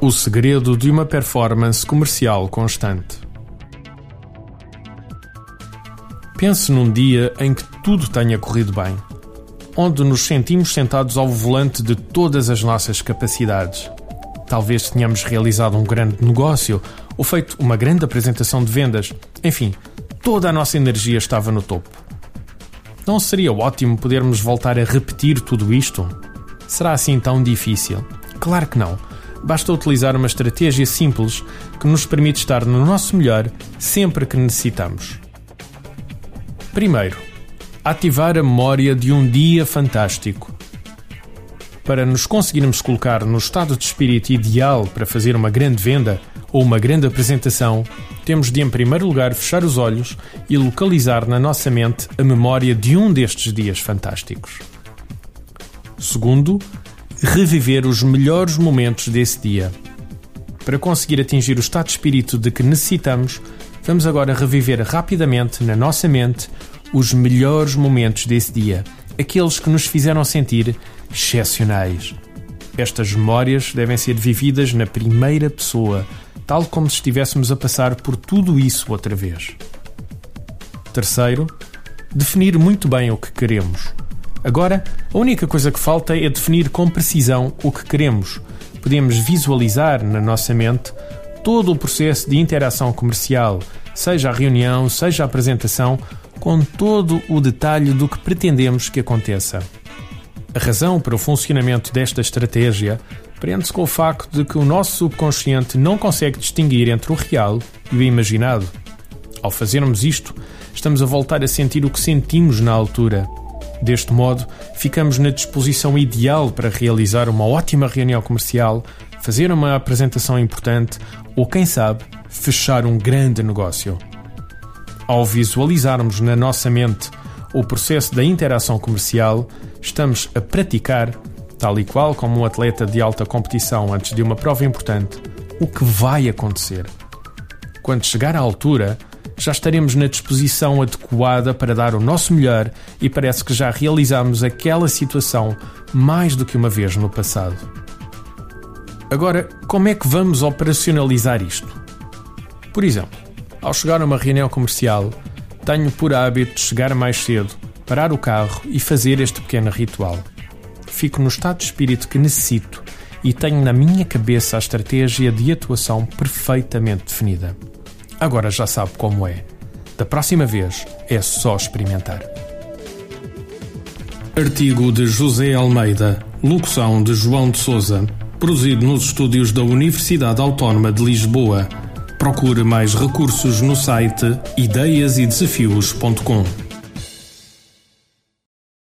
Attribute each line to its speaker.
Speaker 1: O segredo de uma performance comercial constante. Pense num dia em que tudo tenha corrido bem, onde nos sentimos sentados ao volante de todas as nossas capacidades. Talvez tenhamos realizado um grande negócio ou feito uma grande apresentação de vendas. Enfim, toda a nossa energia estava no topo. Não seria ótimo podermos voltar a repetir tudo isto? Será assim tão difícil? Claro que não basta utilizar uma estratégia simples que nos permite estar no nosso melhor sempre que necessitamos. Primeiro, ativar a memória de um dia fantástico. Para nos conseguirmos colocar no estado de espírito ideal para fazer uma grande venda ou uma grande apresentação, temos de, em primeiro lugar, fechar os olhos e localizar na nossa mente a memória de um destes dias fantásticos. Segundo, reviver os melhores momentos desse dia. Para conseguir atingir o estado de espírito de que necessitamos, vamos agora reviver rapidamente na nossa mente os melhores momentos desse dia, aqueles que nos fizeram sentir excepcionais. Estas memórias devem ser vividas na primeira pessoa, tal como se estivéssemos a passar por tudo isso outra vez. Terceiro, definir muito bem o que queremos. Agora, a única coisa que falta é definir com precisão o que queremos. Podemos visualizar na nossa mente todo o processo de interação comercial, seja a reunião, seja a apresentação, com todo o detalhe do que pretendemos que aconteça. A razão para o funcionamento desta estratégia prende-se com o facto de que o nosso subconsciente não consegue distinguir entre o real e o imaginado. Ao fazermos isto, estamos a voltar a sentir o que sentimos na altura Deste modo, ficamos na disposição ideal para realizar uma ótima reunião comercial, fazer uma apresentação importante ou, quem sabe, fechar um grande negócio. Ao visualizarmos na nossa mente o processo da interação comercial, estamos a praticar, tal e qual como um atleta de alta competição antes de uma prova importante, o que vai acontecer. Quando chegar à altura, já estaremos na disposição adequada para dar o nosso melhor e parece que já realizamos aquela situação mais do que uma vez no passado. Agora, como é que vamos operacionalizar isto? Por exemplo, ao chegar a uma reunião comercial, tenho por hábito de chegar mais cedo, parar o carro e fazer este pequeno ritual. Fico no estado de espírito que necessito e tenho na minha cabeça a estratégia de atuação perfeitamente definida. Agora já sabe como é. Da próxima vez é só experimentar.
Speaker 2: Artigo de José Almeida, locução de João de Souza, produzido nos estúdios da Universidade Autónoma de Lisboa. Procure mais recursos no site ideiasedesafios.com.